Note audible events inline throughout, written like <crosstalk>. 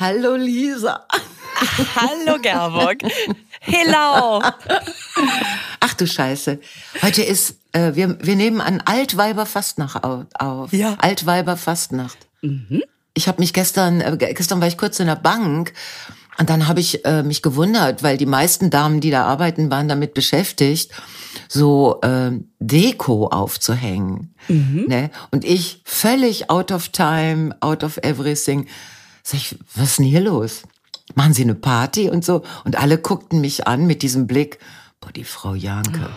Hallo Lisa. Hallo Gerburg. Hello. Ach du Scheiße. Heute ist, äh, wir, wir nehmen an Altweiberfastnacht auf. Ja. Altweiberfastnacht. Mhm. Ich habe mich gestern, äh, gestern war ich kurz in der Bank und dann habe ich äh, mich gewundert, weil die meisten Damen, die da arbeiten, waren damit beschäftigt, so äh, Deko aufzuhängen. Mhm. Ne? Und ich völlig out of time, out of everything. Sag ich, was ist denn hier los? Machen Sie eine Party und so? Und alle guckten mich an mit diesem Blick. Boah, die Frau Janke.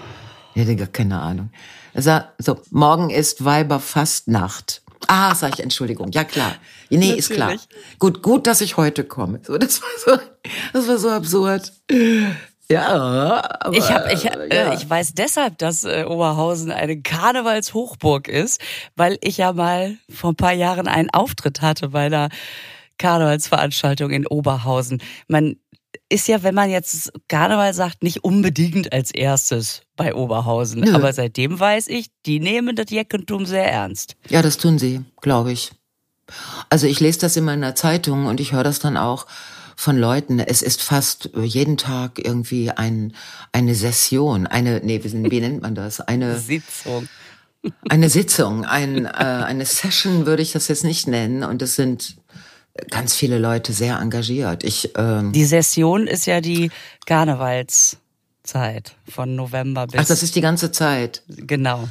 Ich hatte gar keine Ahnung. Er sagt, so, morgen ist Weiberfastnacht. Ah, sag ich, Entschuldigung. Ja, klar. Nee, Natürlich. ist klar. Gut, gut, dass ich heute komme. So, das war so, das war so absurd. Ja, aber, ich habe, ich, äh, ja. ich weiß deshalb, dass äh, Oberhausen eine Karnevalshochburg ist, weil ich ja mal vor ein paar Jahren einen Auftritt hatte bei einer Karnevalsveranstaltung in Oberhausen. Man ist ja, wenn man jetzt Karneval sagt, nicht unbedingt als erstes bei Oberhausen. Nö. Aber seitdem weiß ich, die nehmen das Jeckentum sehr ernst. Ja, das tun sie, glaube ich. Also ich lese das immer in der Zeitung und ich höre das dann auch von Leuten. Es ist fast jeden Tag irgendwie ein, eine Session, eine, nee, wie nennt man das? Eine Sitzung. Eine Sitzung, ein, äh, eine Session würde ich das jetzt nicht nennen. Und es sind ganz viele Leute sehr engagiert. Ich, ähm, die Session ist ja die Karnevalszeit von November bis. Ach, das ist die ganze Zeit. Genau.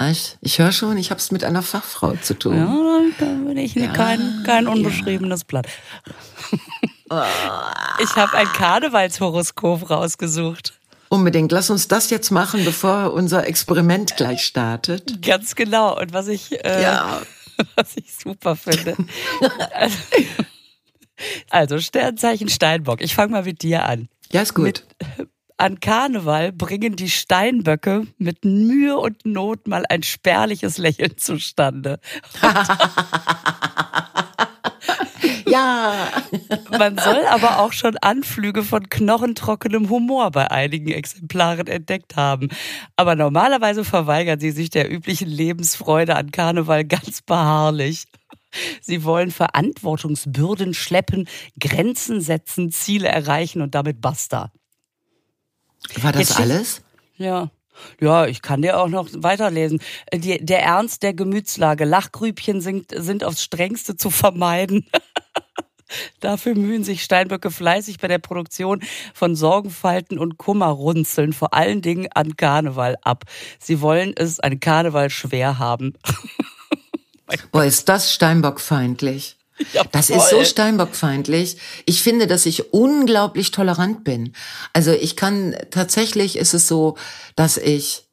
Ich, ich höre schon, ich habe es mit einer Fachfrau zu tun. Ja, dann bin ich ja, kein, kein unbeschriebenes ja. Blatt. <laughs> Ich habe ein Karnevalshoroskop rausgesucht. Unbedingt. Lass uns das jetzt machen, bevor unser Experiment gleich startet. Ganz genau. Und was ich, äh, ja. <laughs> was ich super finde. also, also Sternzeichen Steinbock. Ich fange mal mit dir an. Ja, ist gut. Mit, an Karneval bringen die Steinböcke mit Mühe und Not mal ein spärliches Lächeln zustande. <laughs> <laughs> ja. <laughs> Man soll aber auch schon Anflüge von knochentrockenem Humor bei einigen Exemplaren entdeckt haben. Aber normalerweise verweigern sie sich der üblichen Lebensfreude an Karneval ganz beharrlich. Sie wollen Verantwortungsbürden schleppen, Grenzen setzen, Ziele erreichen und damit basta. War das Jetzt alles? Ja. Ja, ich kann dir auch noch weiterlesen. Die, der Ernst der Gemütslage. Lachgrübchen sind, sind aufs Strengste zu vermeiden. <laughs> Dafür mühen sich Steinböcke fleißig bei der Produktion von Sorgenfalten und Kummerrunzeln, vor allen Dingen an Karneval ab. Sie wollen es an Karneval schwer haben. <laughs> Boah, ist das Steinbockfeindlich. Ja, das ist so Steinbockfeindlich. Ich finde, dass ich unglaublich tolerant bin. Also ich kann, tatsächlich ist es so, dass ich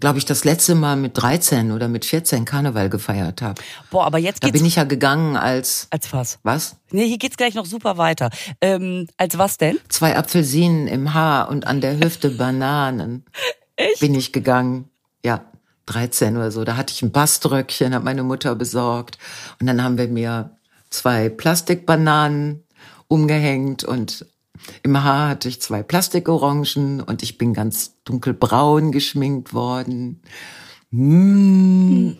glaube ich, das letzte Mal mit 13 oder mit 14 Karneval gefeiert habe. Boah, aber jetzt geht's... Da bin ich ja gegangen als... Als was? Was? Nee, hier geht's gleich noch super weiter. Ähm, als was denn? Zwei Apfelsinen im Haar und an der Hüfte <laughs> Bananen. Echt? Bin ich gegangen. Ja, 13 oder so. Da hatte ich ein Baströckchen, hat meine Mutter besorgt. Und dann haben wir mir zwei Plastikbananen umgehängt und im Haar hatte ich zwei Plastikorangen und ich bin ganz dunkelbraun geschminkt worden. Mm.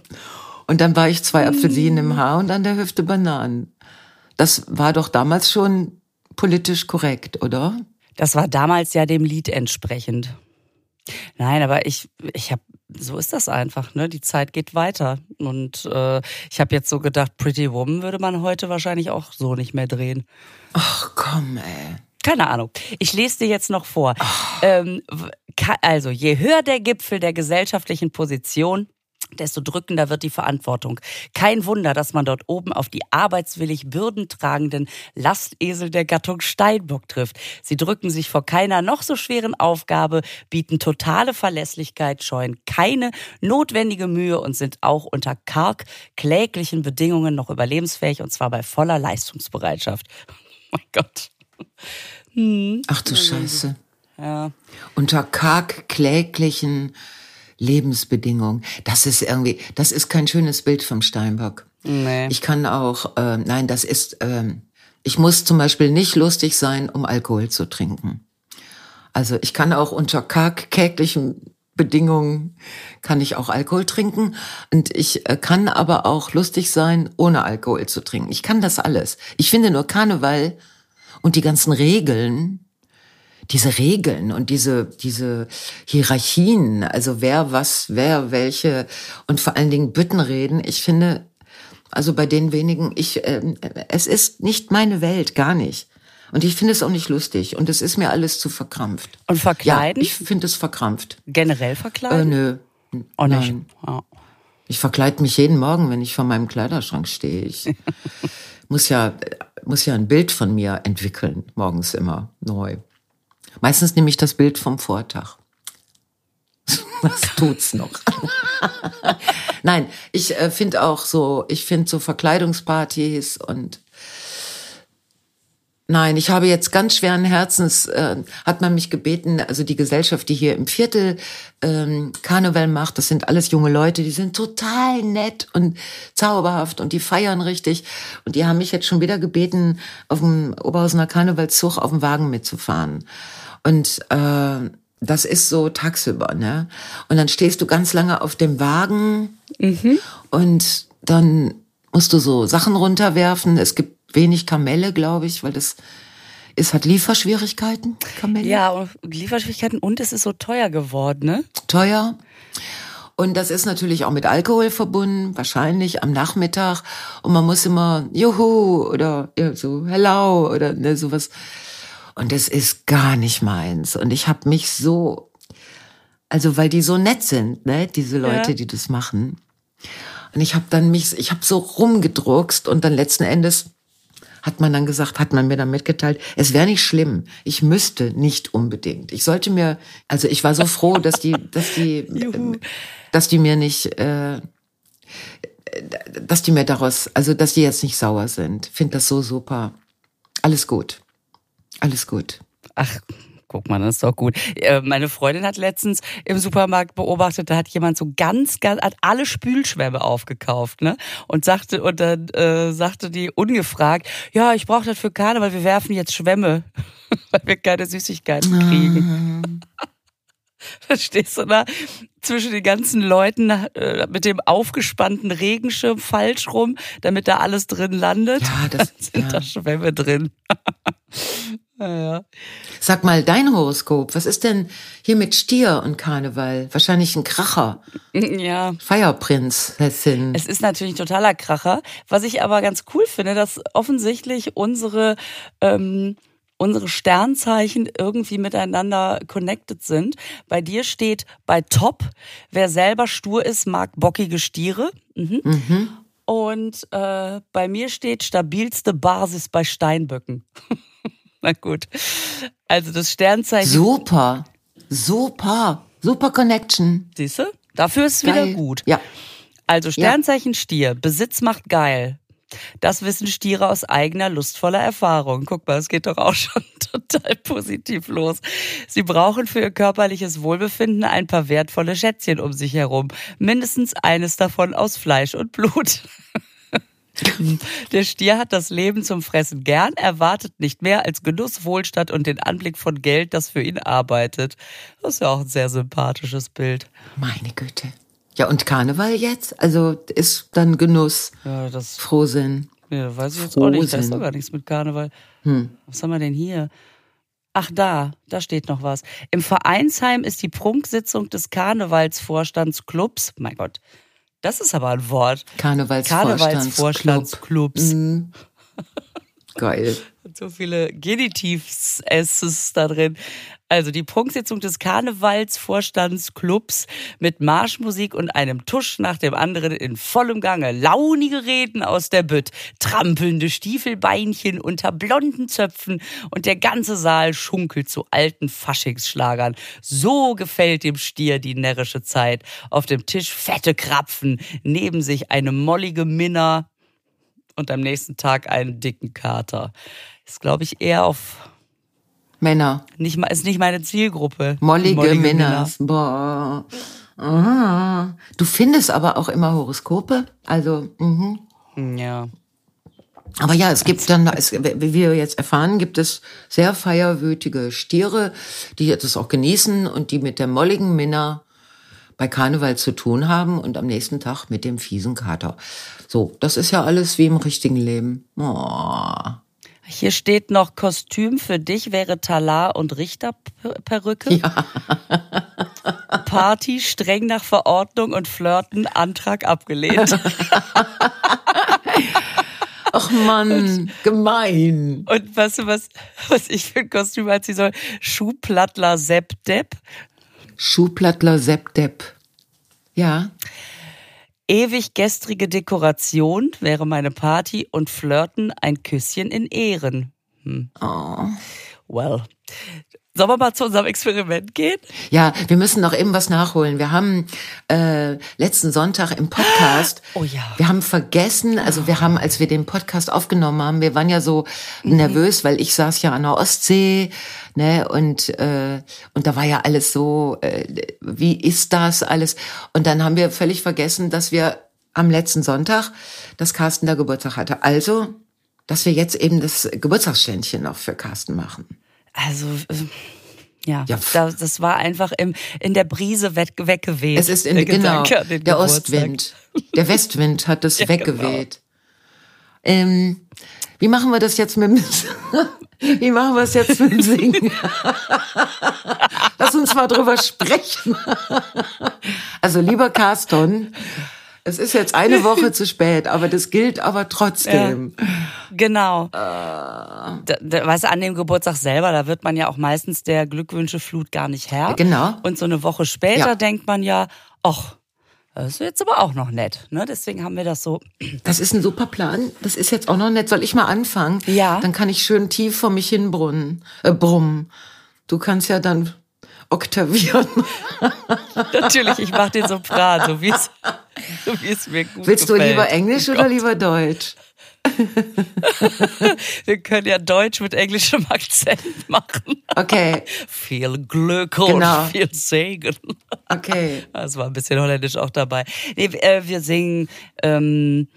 Und dann war ich zwei Apfelsinen im Haar und an der Hüfte Bananen. Das war doch damals schon politisch korrekt, oder? Das war damals ja dem Lied entsprechend. Nein, aber ich, ich habe, so ist das einfach, ne? Die Zeit geht weiter. Und äh, ich habe jetzt so gedacht, Pretty Woman würde man heute wahrscheinlich auch so nicht mehr drehen. Ach komm, ey. Keine Ahnung. Ich lese dir jetzt noch vor. Ähm, also, je höher der Gipfel der gesellschaftlichen Position, desto drückender wird die Verantwortung. Kein Wunder, dass man dort oben auf die arbeitswillig bürdentragenden Lastesel der Gattung Steinbock trifft. Sie drücken sich vor keiner noch so schweren Aufgabe, bieten totale Verlässlichkeit, scheuen keine notwendige Mühe und sind auch unter karg kläglichen Bedingungen noch überlebensfähig und zwar bei voller Leistungsbereitschaft. Oh <laughs> mein Gott. Hm. Ach du Scheiße. Ja. Unter karg kläglichen Lebensbedingungen. Das ist irgendwie, das ist kein schönes Bild vom Steinbock. Nee. Ich kann auch, äh, nein, das ist, äh, ich muss zum Beispiel nicht lustig sein, um Alkohol zu trinken. Also ich kann auch unter karg kläglichen Bedingungen kann ich auch Alkohol trinken und ich äh, kann aber auch lustig sein, ohne Alkohol zu trinken. Ich kann das alles. Ich finde nur Karneval und die ganzen Regeln, diese Regeln und diese, diese Hierarchien, also wer was, wer welche und vor allen Dingen Büttenreden, ich finde, also bei den wenigen, ich, äh, es ist nicht meine Welt, gar nicht. Und ich finde es auch nicht lustig. Und es ist mir alles zu verkrampft. Und verkleiden? Ja, ich finde es verkrampft. Generell verkleiden? Äh, nö. Auch nicht. Ja. Ich verkleide mich jeden Morgen, wenn ich vor meinem Kleiderschrank stehe. Ich <laughs> muss ja, muss ja ein Bild von mir entwickeln, morgens immer neu. Meistens nehme ich das Bild vom Vortag. <laughs> Was tut's noch? <laughs> Nein, ich äh, finde auch so, ich finde so Verkleidungspartys und Nein, ich habe jetzt ganz schweren Herzens, äh, hat man mich gebeten, also die Gesellschaft, die hier im Viertel ähm, Karneval macht, das sind alles junge Leute, die sind total nett und zauberhaft und die feiern richtig. Und die haben mich jetzt schon wieder gebeten, auf dem Oberhausener Karnevalszug auf dem Wagen mitzufahren. Und äh, das ist so tagsüber, ne? Und dann stehst du ganz lange auf dem Wagen mhm. und dann musst du so Sachen runterwerfen. Es gibt wenig Kamelle, glaube ich, weil das es hat Lieferschwierigkeiten, Kamelle. Ja, Lieferschwierigkeiten und es ist so teuer geworden, ne? Teuer. Und das ist natürlich auch mit Alkohol verbunden, wahrscheinlich am Nachmittag. Und man muss immer Juhu oder ja, so Hello oder ne, sowas. Und das ist gar nicht meins. Und ich habe mich so, also weil die so nett sind, ne, diese Leute, ja. die das machen. Und ich habe dann mich, ich habe so rumgedruckst und dann letzten Endes hat man dann gesagt, hat man mir dann mitgeteilt, es wäre nicht schlimm. Ich müsste nicht unbedingt. Ich sollte mir, also ich war so froh, dass die, dass die, <laughs> äh, dass die mir nicht, äh, dass die mir daraus, also dass die jetzt nicht sauer sind. Finde das so super. Alles gut. Alles gut. Ach, guck mal, das ist doch gut. Äh, meine Freundin hat letztens im Supermarkt beobachtet, da hat jemand so ganz, ganz, hat alle Spülschwämme aufgekauft, ne? Und sagte, und dann äh, sagte die ungefragt, ja, ich brauche das für Karneval, wir werfen jetzt Schwämme, <laughs> weil wir keine Süßigkeiten kriegen. <laughs> da stehst du da zwischen den ganzen Leuten äh, mit dem aufgespannten Regenschirm falsch rum, damit da alles drin landet. Ja, das <laughs> sind ja. da Schwämme drin. Ja. Sag mal, dein Horoskop, was ist denn hier mit Stier und Karneval? Wahrscheinlich ein Kracher. <laughs> Ja. Feierprinzessin. Es ist natürlich ein totaler Kracher. Was ich aber ganz cool finde, dass offensichtlich unsere, ähm, unsere Sternzeichen irgendwie miteinander connected sind. Bei dir steht bei Top, wer selber stur ist, mag bockige Stiere. Mhm. Mhm. Und äh, bei mir steht stabilste Basis bei Steinböcken. <laughs> Na gut. Also das Sternzeichen. Super. Super. Super Connection. Siehst du? Dafür ist es wieder gut. Ja. Also Sternzeichen ja. Stier. Besitz macht geil. Das wissen Stiere aus eigener lustvoller Erfahrung. Guck mal, es geht doch auch <laughs> schon total positiv los. Sie brauchen für ihr körperliches Wohlbefinden ein paar wertvolle Schätzchen um sich herum. Mindestens eines davon aus Fleisch und Blut. <laughs> <laughs> Der Stier hat das Leben zum Fressen gern, erwartet nicht mehr als Genuss, Wohlstand und den Anblick von Geld, das für ihn arbeitet. Das ist ja auch ein sehr sympathisches Bild. Meine Güte. Ja, und Karneval jetzt? Also ist dann Genuss, ja, das, Frohsinn. Ja, weiß ich jetzt Frohsinn. auch nicht. Da ist doch gar nichts mit Karneval. Hm. Was haben wir denn hier? Ach da, da steht noch was. Im Vereinsheim ist die Prunksitzung des Karnevalsvorstandsclubs, mein Gott, das ist aber ein Wort. Karnevalsvorstandsclubs. Karnevalsvorstandsclubs. Mhm. <laughs> Geil. So viele Genitivs da drin. Also die Prunksitzung des Karnevalsvorstandsclubs mit Marschmusik und einem Tusch nach dem anderen in vollem Gange. Launige Reden aus der Bütt, trampelnde Stiefelbeinchen unter blonden Zöpfen und der ganze Saal schunkelt zu alten Faschingsschlagern. So gefällt dem Stier die närrische Zeit. Auf dem Tisch fette Krapfen, neben sich eine mollige Minna und am nächsten Tag einen dicken Kater. Ist, glaube ich, eher auf Männer. Nicht, ist nicht meine Zielgruppe. Mollige, Mollige Männer. Boah. Aha. Du findest aber auch immer Horoskope. Also, mhm. Ja. Aber ja, es gibt dann, es, wie wir jetzt erfahren, gibt es sehr feierwütige Stiere, die das auch genießen und die mit der molligen Minna bei Karneval zu tun haben und am nächsten Tag mit dem fiesen Kater. So, das ist ja alles wie im richtigen Leben. Oh. Hier steht noch Kostüm für dich wäre Talar und Richterperücke. Ja. <laughs> Party streng nach Verordnung und Flirten Antrag abgelehnt. <laughs> Ach Mann, gemein. Und weißt du, was, was ich für ein Kostüm anziehen soll? Schuhplattler Sepp Depp. Schuhplattler Sepp Depp. Ja. Ewig gestrige Dekoration wäre meine Party und Flirten ein Küsschen in Ehren. Hm. Oh. Well. Sollen wir mal zu unserem Experiment gehen? Ja, wir müssen noch eben was nachholen. Wir haben äh, letzten Sonntag im Podcast, <gasps> Oh ja. wir haben vergessen, also wir haben, als wir den Podcast aufgenommen haben, wir waren ja so Mhm. nervös, weil ich saß ja an der Ostsee, ne, und äh, und da war ja alles so, äh, wie ist das alles? Und dann haben wir völlig vergessen, dass wir am letzten Sonntag, dass Carsten da Geburtstag hatte. Also, dass wir jetzt eben das Geburtstagsständchen noch für Carsten machen. Also, äh, ja, Ja, da, das war einfach im, in der Brise weg, weggeweht. Es ist in, der genau der Geburtstag. Ostwind. Der Westwind hat es <laughs> Ja, weggeweht. Ähm, wie machen wir das jetzt mit dem <laughs> Wie machen wir es jetzt mit dem Singen? <laughs> Lass uns mal drüber sprechen. Also lieber Carston, es ist jetzt eine Woche zu spät, aber das gilt aber trotzdem. Genau. Da, weißt du, an dem Geburtstag selber, da wird man ja auch meistens der Glückwünscheflut gar nicht Herr. Genau. Und so eine Woche später Ja. denkt man ja, ach, das ist jetzt aber auch noch nett. Ne? Deswegen haben wir das so. Das ist ein super Plan. Das ist jetzt auch noch nett. Soll ich mal anfangen? Ja. Dann kann ich schön tief vor mich hin brummen. Äh, brummen. Du kannst ja dann oktavieren. <laughs> Natürlich, ich mache den Sopran, so wie es so wie es mir gut Willst du gefällt. lieber Englisch Oh oder lieber Deutsch? <laughs> Wir können ja Deutsch mit englischem Akzent machen. Okay, <laughs> Viel Glück und Genau. viel Segen. okay. <laughs> Das war ein bisschen holländisch auch dabei. Nee, äh, wir singen ähm,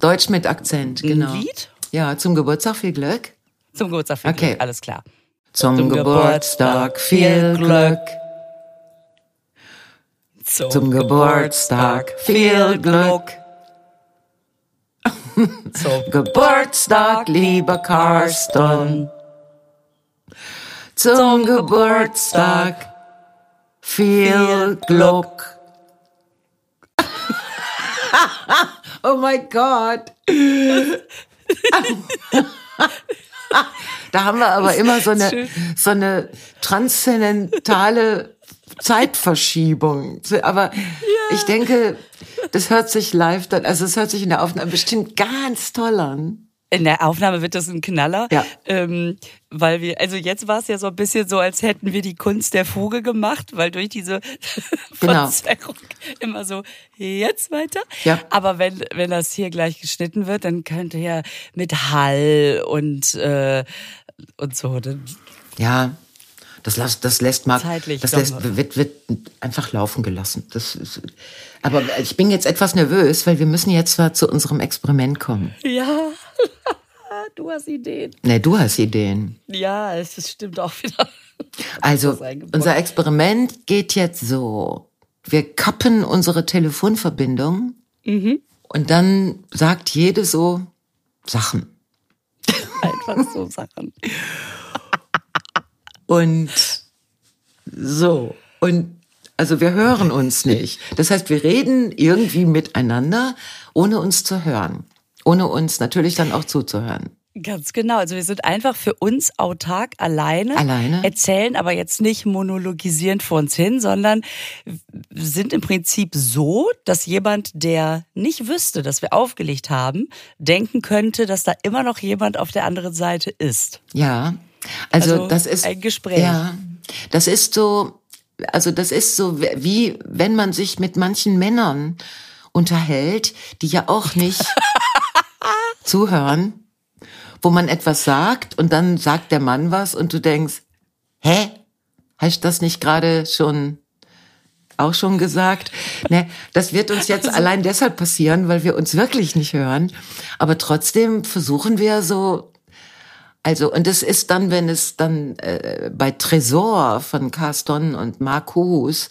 Deutsch mit Akzent, genau. ein Lied Ja, zum Geburtstag viel Glück. zum Geburtstag. Viel Okay. Glück, alles klar. Zum, Zum Geburtstag viel Glück. Zum Geburtstag viel Glück. <laughs> Zum Geburtstag, lieber Carsten. Zum Geburtstag viel Glück. <laughs> oh mein Gott. Da haben wir aber immer so eine, so eine transzendentale Zeitverschiebung. Aber ich denke, das hört sich live dann, also es hört sich in der Aufnahme bestimmt ganz toll an. In der Aufnahme wird das ein Knaller, Ja. ähm, weil wir, also jetzt war es ja so ein bisschen so, als hätten wir die Kunst der Fuge gemacht, weil durch diese <laughs> Genau. Verzerrung immer so, jetzt weiter. Ja. Aber wenn, wenn das hier gleich geschnitten wird, dann könnte ja mit Hall und, äh, und so, dann Ja, das, las- das lässt mal, Zeitlich das lässt, wird, wird einfach laufen gelassen. Das ist, aber ich bin jetzt etwas nervös, weil wir müssen jetzt zwar zu unserem Experiment kommen. Ja, <laughs> du hast Ideen. Ne, du hast Ideen. Ja, es stimmt auch wieder. <laughs> Also, unser Experiment geht jetzt so. Wir kappen unsere Telefonverbindung Mhm. und dann sagt jede so Sachen. Einfach so Sachen. <laughs> Und so. Und also wir hören uns nicht. Das heißt, wir reden irgendwie miteinander, ohne uns zu hören. Ohne uns natürlich dann auch zuzuhören. Ganz genau. Also wir sind einfach für uns autark alleine. Alleine. Erzählen aber jetzt nicht monologisierend vor uns hin, sondern sind im Prinzip so, dass jemand, der nicht wüsste, dass wir aufgelegt haben, denken könnte, dass da immer noch jemand auf der anderen Seite ist. Ja. Also, Also das ist ein Gespräch. Ja. Das ist so also das ist so wie wenn man sich mit manchen Männern unterhält, die ja auch nicht <laughs> zuhören, wo man etwas sagt und dann sagt der Mann was und du denkst, hä? Hast du das nicht gerade schon auch schon gesagt? Ne, das wird uns jetzt allein deshalb passieren, weil wir uns wirklich nicht hören. Aber trotzdem versuchen wir so Also, und es ist dann, wenn es dann äh, bei Tresor von Carston und Marcus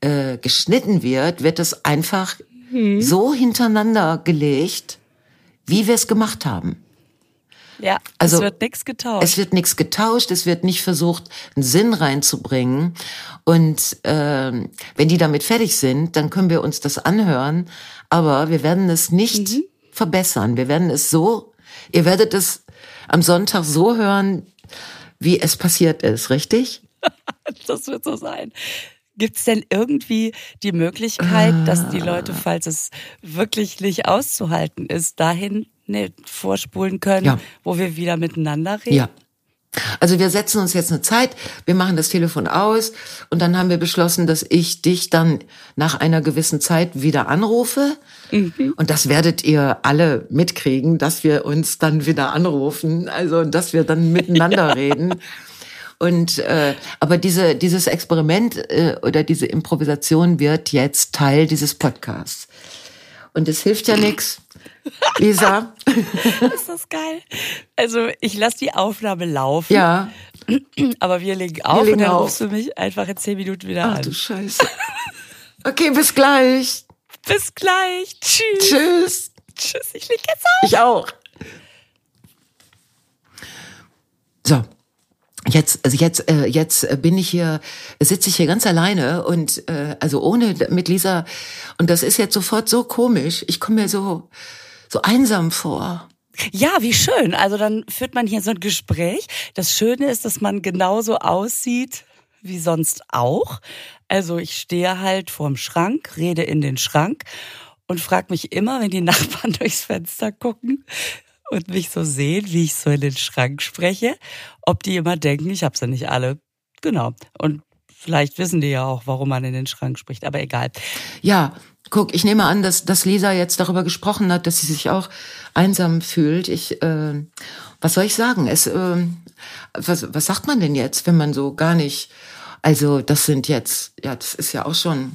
äh, geschnitten wird, wird es einfach hm. so hintereinander gelegt, wie wir es gemacht haben. Ja, also, es wird nichts getauscht. Es wird nichts getauscht, es wird nicht versucht, einen Sinn reinzubringen. Und äh, wenn die damit fertig sind, dann können wir uns das anhören. Aber wir werden es nicht mhm. verbessern. Wir werden es so, ihr werdet es am Sonntag so hören, wie es passiert ist, richtig? <laughs> das wird so sein. Gibt es denn irgendwie die Möglichkeit, dass die Leute, ah. falls es wirklich nicht auszuhalten ist, dahin nicht vorspulen können, ja. wo wir wieder miteinander reden? Ja. Also wir setzen uns jetzt eine Zeit, wir machen das Telefon aus und dann haben wir beschlossen, dass ich dich dann nach einer gewissen Zeit wieder anrufe. Mhm. Und das werdet ihr alle mitkriegen, dass wir uns dann wieder anrufen, also dass wir dann miteinander <laughs> ja. reden. Und äh, aber diese dieses Experiment äh, oder diese Improvisation wird jetzt Teil dieses Podcasts. Und es hilft ja nichts. Lisa. <laughs> Ist das geil? Also ich lasse die Aufnahme laufen. Ja. Aber wir legen auf wir legen und dann auf. rufst du mich einfach in zehn Minuten wieder Ach, an. du Scheiße. Okay, bis gleich. Bis gleich. Tschüss. Tschüss. Tschüss. Ich leg jetzt auf. Ich auch. So. Jetzt, also jetzt, äh, jetzt bin ich hier, sitze ich hier ganz alleine und äh, also ohne mit Lisa und das ist jetzt sofort so komisch. Ich komme mir so so einsam vor. Ja, wie schön. Also dann führt man hier so ein Gespräch. Das Schöne ist, dass man genauso aussieht wie sonst auch. Also ich stehe halt vorm Schrank, rede in den Schrank und frage mich immer, wenn die <laughs> Nachbarn durchs Fenster gucken, und mich so sehen, wie ich so in den Schrank spreche, ob die immer denken, ich habe sie nicht alle. Genau. Und vielleicht wissen die ja auch, warum man in den Schrank spricht, aber egal. Ja, guck, ich nehme an, dass, dass Lisa jetzt darüber gesprochen hat, dass sie sich auch einsam fühlt. Ich, äh, was soll ich sagen? Es, äh, was, was sagt man denn jetzt, wenn man so gar nicht, also das sind jetzt, ja, das ist ja auch schon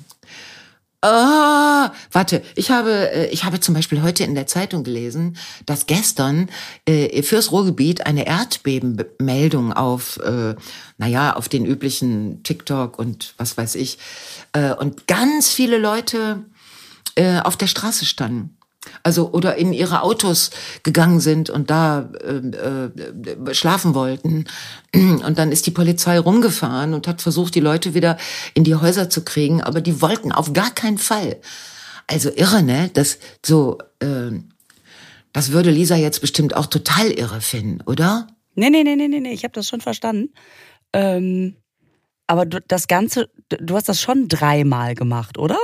Ah, warte, ich habe, äh, ich habe zum Beispiel heute in der Zeitung gelesen, dass gestern äh, fürs Ruhrgebiet eine Erdbebenmeldung auf, äh, naja, auf den üblichen TikTok und was weiß ich, äh, und ganz viele Leute äh, auf der Straße standen. Also oder in ihre Autos gegangen sind und da äh, äh, schlafen wollten. Und dann ist die Polizei rumgefahren und hat versucht, die Leute wieder in die Häuser zu kriegen, aber die wollten auf gar keinen Fall. Also irre, ne? Das so, äh, das würde Lisa jetzt bestimmt auch total irre finden, oder? Nee, nee, nee, nee, nee, nee. ich habe das schon verstanden. Ähm, aber du, das Ganze, du hast das schon dreimal gemacht, oder?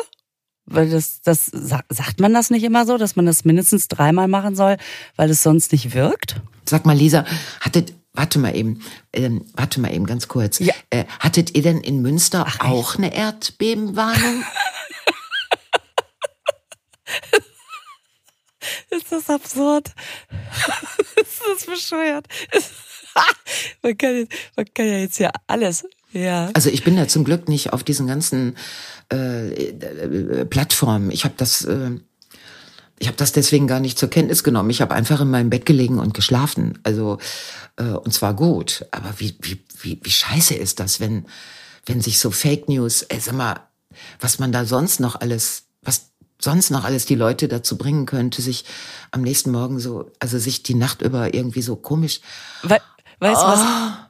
Weil das, das sagt man das nicht immer so, dass man das mindestens dreimal machen soll, weil es sonst nicht wirkt? Sag mal, Lisa, hattet, warte mal eben, ähm, warte mal eben ganz kurz. Ja. Äh, hattet ihr denn in Münster Ach, auch echt? eine Erdbebenwarnung? <laughs> ist das absurd? <laughs> ist das bescheuert? <laughs> man, kann, man kann ja jetzt ja alles ja. Also ich bin ja zum Glück nicht auf diesen ganzen äh, äh, Plattformen. Ich habe das, äh, ich habe das deswegen gar nicht zur Kenntnis genommen. Ich habe einfach in meinem Bett gelegen und geschlafen. Also äh, und zwar gut. Aber wie wie wie wie scheiße ist das, wenn wenn sich so Fake News, ey, sag mal, was man da sonst noch alles, was sonst noch alles die Leute dazu bringen könnte, sich am nächsten Morgen so, also sich die Nacht über irgendwie so komisch. We weißt du oh. was?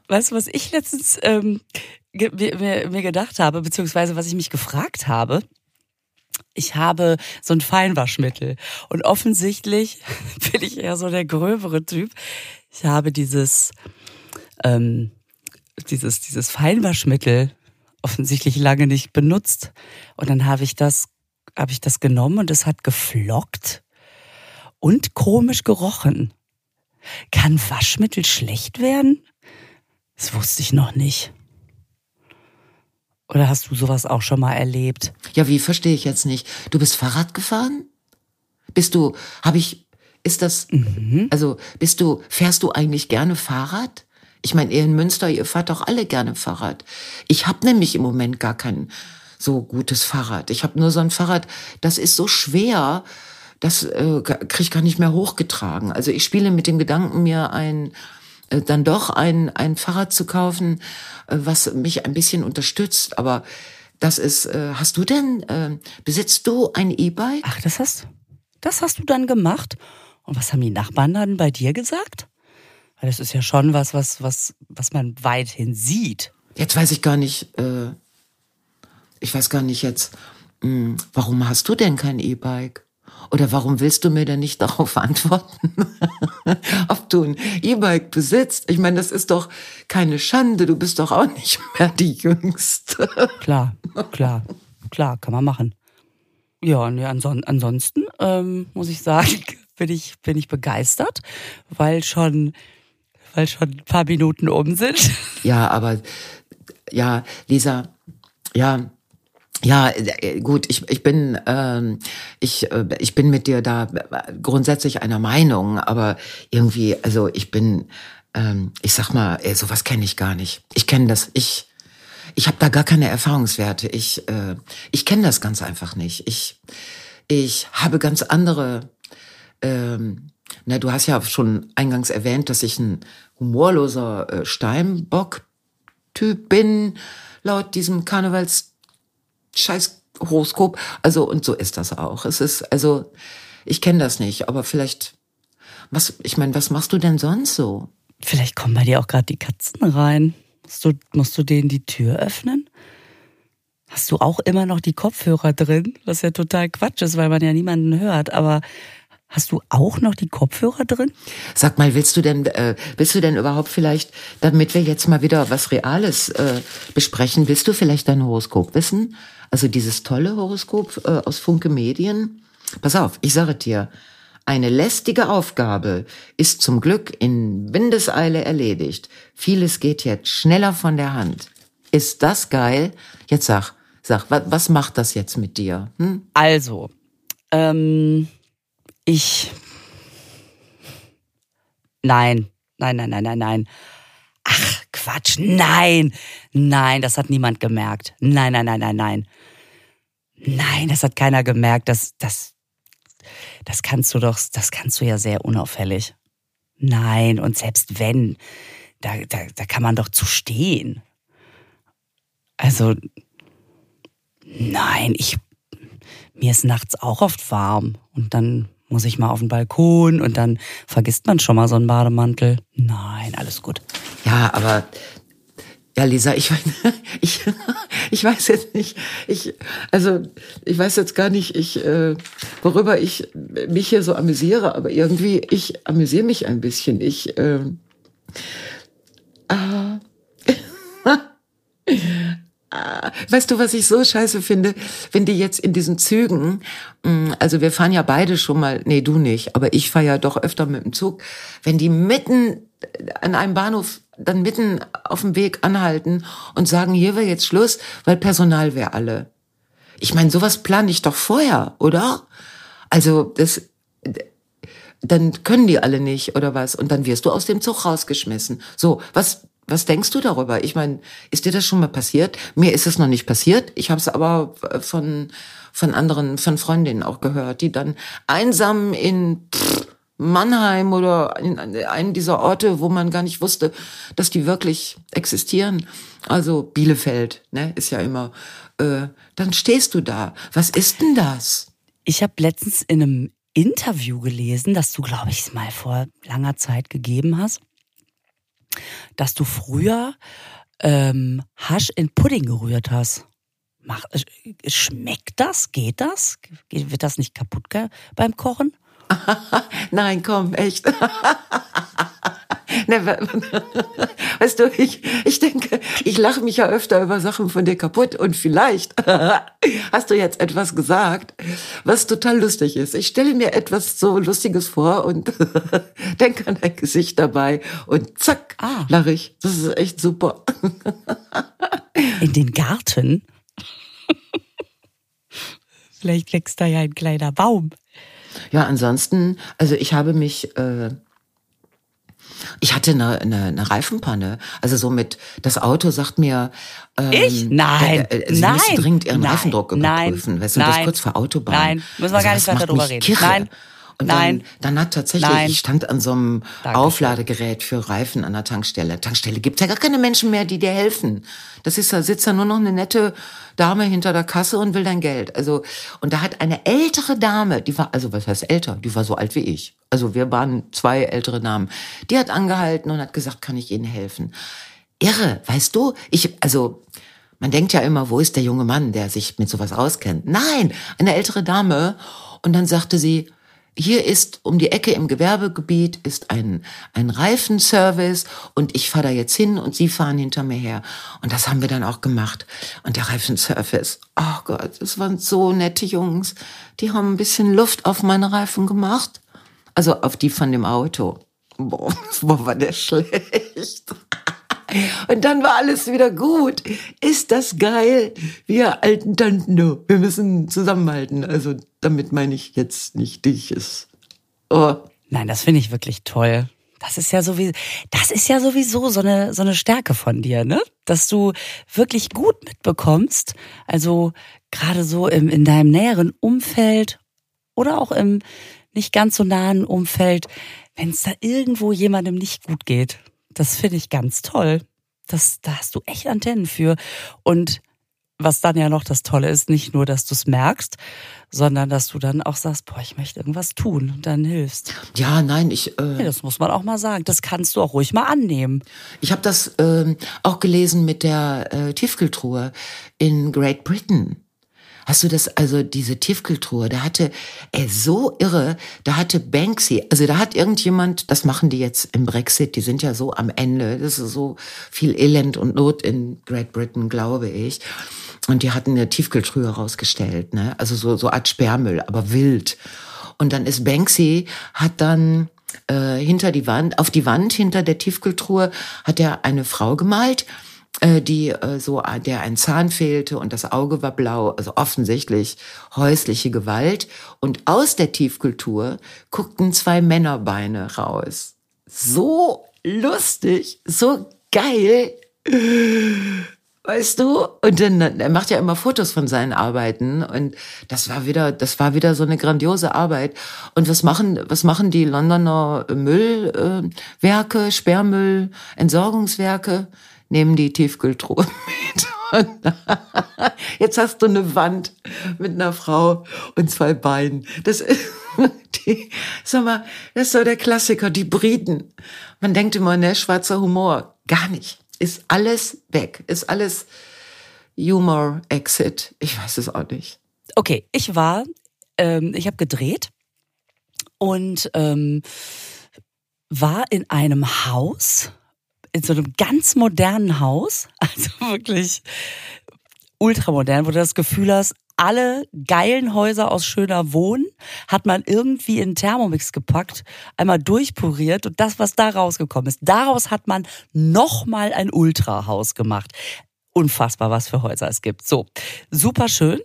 Weißt du, was ich letztens ähm, mir, mir gedacht habe, beziehungsweise was ich mich gefragt habe? ich habe so ein Feinwaschmittel und offensichtlich <laughs> bin ich eher so der gröbere Typ. Ich habe dieses ähm, dieses dieses Feinwaschmittel offensichtlich lange nicht benutzt und dann habe ich das habe ich das genommen und es hat geflockt und komisch gerochen. Kann Waschmittel schlecht werden? Das wusste ich noch nicht. Oder hast du sowas auch schon mal erlebt? Ja, wie verstehe ich jetzt nicht? Du bist Fahrrad gefahren? Bist du, habe ich, ist das, mhm. also bist du, fährst du eigentlich gerne Fahrrad? Ich meine, ihr in Münster, ihr fahrt doch alle gerne Fahrrad. Ich habe nämlich im Moment gar kein so gutes Fahrrad. Ich habe nur so ein Fahrrad, das ist so schwer, das äh, kriege ich gar nicht mehr hochgetragen. Also ich spiele mit dem Gedanken, mir ein dann doch ein, ein Fahrrad zu kaufen, äh, was mich ein bisschen unterstützt. Aber das ist, äh, hast du denn, äh, besitzt du ein E-Bike? Ach, das hast, das hast du dann gemacht? Und was haben die Nachbarn dann bei dir gesagt? Weil das ist ja schon was, was, was, was man weithin sieht. Jetzt weiß ich gar nicht, äh, ich weiß gar nicht jetzt, mh, hm, warum hast du denn kein E-Bike? Oder warum willst du mir denn nicht <laughs> darauf antworten, <laughs> ob du ein E-Bike besitzt? Ich meine, das ist doch keine Schande. Du bist doch auch nicht <laughs> mehr die Jüngste. Klar, klar, klar, kann man machen. Ja, nee, anson ansonsten ähm, muss ich sagen, bin ich, bin ich begeistert, weil schon, weil schon ein paar Minuten um sind. Ja, aber ja, Lisa, ja, ja, äh, gut, ich, ich bin ähm, ich, äh, ich bin mit dir da grundsätzlich einer Meinung, aber irgendwie, also ich bin, ähm, ich sag mal, ey, sowas kenne ich gar nicht. Ich kenne das, ich ich habe da gar keine Erfahrungswerte. Ich äh, ich kenne das ganz einfach nicht. Ich ich habe ganz andere. Ähm, na, du hast ja schon eingangs erwähnt, dass ich ein humorloser äh, Steinbock-Typ bin, laut diesem Karnevals scheiß Horoskop. Also, und so ist das auch. Es ist, also, ich kenne das nicht, aber vielleicht, was, ich meine, was machst du denn sonst so? Vielleicht kommen bei dir auch gerade die Katzen rein. Musst du, musst du denen die Tür öffnen? Hast du auch immer noch die Kopfhörer drin? Was ja total Quatsch ist, weil man ja niemanden hört. Aber Hast du auch noch die Kopfhörer drin? Sag mal, willst du denn, äh, willst du denn überhaupt vielleicht, damit wir jetzt mal wieder was Reales äh, besprechen, willst du vielleicht dein Horoskop wissen? Also dieses tolle Horoskop äh, aus Funke Medien. Pass auf, ich sage dir, eine lästige Aufgabe ist zum Glück in Windeseile erledigt. Vieles geht jetzt schneller von der Hand. Ist das geil? Jetzt sag, sag, was, was macht das jetzt mit dir? Hm? Also, ähm, ich. Nein, nein, nein, nein, nein, nein. Ach, Quatsch, nein, nein, das hat niemand gemerkt. Nein, nein, nein, nein, nein. Nein, das hat keiner gemerkt. Das, das, das kannst du doch, das kannst du ja sehr unauffällig. Nein, und selbst wenn, da, da, da kann man doch zu stehen. Also, nein, ich, mir ist nachts auch oft warm und dann muss ich mal auf den Balkon und dann vergisst man schon mal so einen Bademantel. Nein, alles gut. Ja, aber ja, Lisa, ich, <laughs> ich, ich weiß jetzt nicht, ich, also ich weiß jetzt gar nicht, ich, äh, worüber ich mich hier so amüsiere, aber irgendwie, ich amüsiere mich ein bisschen. Ich, äh, äh, <laughs> Weißt du, was ich so scheiße finde, wenn die jetzt in diesen Zügen, mm, also wir fahren ja beide schon mal, nee, du nicht, aber ich fahre ja doch öfter mit dem Zug, wenn die mitten an einem Bahnhof dann mitten auf dem Weg anhalten und sagen, hier wäre jetzt Schluss, weil Personal wäre alle. Ich meine, sowas plane ich doch vorher, oder? Also das, dann können die alle nicht oder was und dann wirst du aus dem Zug rausgeschmissen. So, was was denkst du darüber? Ich meine, ist dir das schon mal passiert? Mir ist es noch nicht passiert. Ich habe es aber von von anderen, von Freundinnen auch gehört, die dann einsam in pff, Mannheim oder in einen dieser Orte, wo man gar nicht wusste, dass die wirklich existieren. Also Bielefeld, ne, ist ja immer. Äh, dann stehst du da. Was ist denn das? Ich habe letztens in einem Interview gelesen, das du, glaube ich, mal vor langer Zeit gegeben hast dass du früher ähm, Hasch in Pudding gerührt hast. Mach, äh, schmeckt das? Geht das? Wird das nicht kaputt beim Kochen? <laughs> Nein, komm, echt. <laughs> <laughs> weißt du, ich, ich denke, ich lache mich ja öfter über Sachen von dir kaputt und vielleicht hast du jetzt etwas gesagt, was total lustig ist. Ich stelle mir etwas so Lustiges vor und denke an dein Gesicht dabei und zack, ah. lache ich. Das ist echt super. In den Garten? Vielleicht wächst da ja ein kleiner Baum. Ja, ansonsten, also ich habe mich äh, ich hatte eine, eine, eine Reifenpanne. Also so mit, das Auto sagt mir, ähm, ich? Nein, äh, äh, Sie nein, müssen dringend Ihren nein, Reifendruck überprüfen. Nein, weißt du, nein, das kurz vor Autobahn. Nein, müssen wir also gar nicht weiter drüber reden. Kirre. Nein. Und Nein. Dann, dann hat tatsächlich, Nein. ich stand an so einem Dankeschön. Aufladegerät für Reifen an der Tankstelle. Tankstelle gibt's ja gar keine Menschen mehr, die dir helfen. Das ist da sitzt da nur noch eine nette Dame hinter der Kasse und will dein Geld. Also und da hat eine ältere Dame, die war also was heißt älter, die war so alt wie ich. Also wir waren zwei ältere Damen. Die hat angehalten und hat gesagt, kann ich Ihnen helfen? Irre, weißt du? Ich also man denkt ja immer, wo ist der junge Mann, der sich mit sowas auskennt? Nein, eine ältere Dame. Und dann sagte sie, hier ist um die Ecke im Gewerbegebiet ist ein, ein Reifenservice und ich fahre da jetzt hin und Sie fahren hinter mir her. Und das haben wir dann auch gemacht. Und der Reifenservice, oh Gott, das waren so nette Jungs. Die haben ein bisschen Luft auf meine Reifen gemacht. Also auf die von dem Auto. Boah, <laughs> boah war der schlecht. <laughs> Und dann war alles wieder gut. Ist das geil? Wir alten Tanten, wir müssen zusammenhalten. Also damit meine ich jetzt nicht dich. Ist, oh. Nein, das finde ich wirklich toll. Das ist ja sowieso, das ist ja sowieso so eine, so eine Stärke von dir, ne? Dass du wirklich gut mitbekommst. Also gerade so im, in deinem näheren Umfeld oder auch im nicht ganz so nahen Umfeld, wenn es da irgendwo jemandem nicht gut geht. Das finde ich ganz toll. Das, da hast du echt Antennen für. Und was dann ja noch das Tolle ist, nicht nur, dass du es merkst, sondern dass du dann auch sagst, boah, ich möchte irgendwas tun und dann hilfst. Ja, nein, ich. Äh, Ja, das muss man auch mal sagen. Das kannst du auch ruhig mal annehmen. Ich habe das ähm, auch gelesen mit der äh, Tiefkühltruhe in Great Britain. Hast du das, also diese Tiefkühltruhe, da hatte, ey, so irre, da hatte Banksy, also da hat irgendjemand, das machen die jetzt im Brexit, die sind ja so am Ende, das ist so viel Elend und Not in Great Britain, glaube ich. Und die hatten eine Tiefkühltruhe rausgestellt, ne? Also so, so Art Sperrmüll, aber wild. Und dann ist Banksy, hat dann äh, hinter die Wand, auf die Wand hinter der Tiefkühltruhe hat er eine Frau gemalt, die äh, so, äh, der ein Zahn fehlte und das Auge war blau, also offensichtlich häusliche Gewalt. Und aus der Tiefkultur guckten zwei Männerbeine raus. So lustig, so geil. Weißt du? Und dann, er macht ja immer Fotos von seinen Arbeiten und das war wieder, das war wieder so eine grandiose Arbeit. Und was machen, was machen die Londoner Müllwerke, Sperrmüll, Entsorgungswerke? Nehmen die Tiefkühltruhe <laughs> mit. Jetzt hast du eine Wand mit einer Frau und zwei Beinen. Das ist, <laughs> die, sag mal, das ist so der Klassiker, die Briten. Man denkt immer, ne, schwarzer Humor. Gar nicht. Ist alles weg. Ist alles Humor, Exit. Ich weiß es auch nicht. Okay, ich war, ähm, ich habe gedreht und ähm, war in einem Haus, in so einem ganz modernen Haus, <laughs> also wirklich ultramodern, wo du das Gefühl hast, alle geilen Häuser aus schöner Wohnen hat man irgendwie in Thermomix gepackt, einmal durchpuriert und das, was da rausgekommen ist, daraus hat man nochmal ein Ultrahaus gemacht. Unfassbar, was für Häuser es gibt. So, super schön.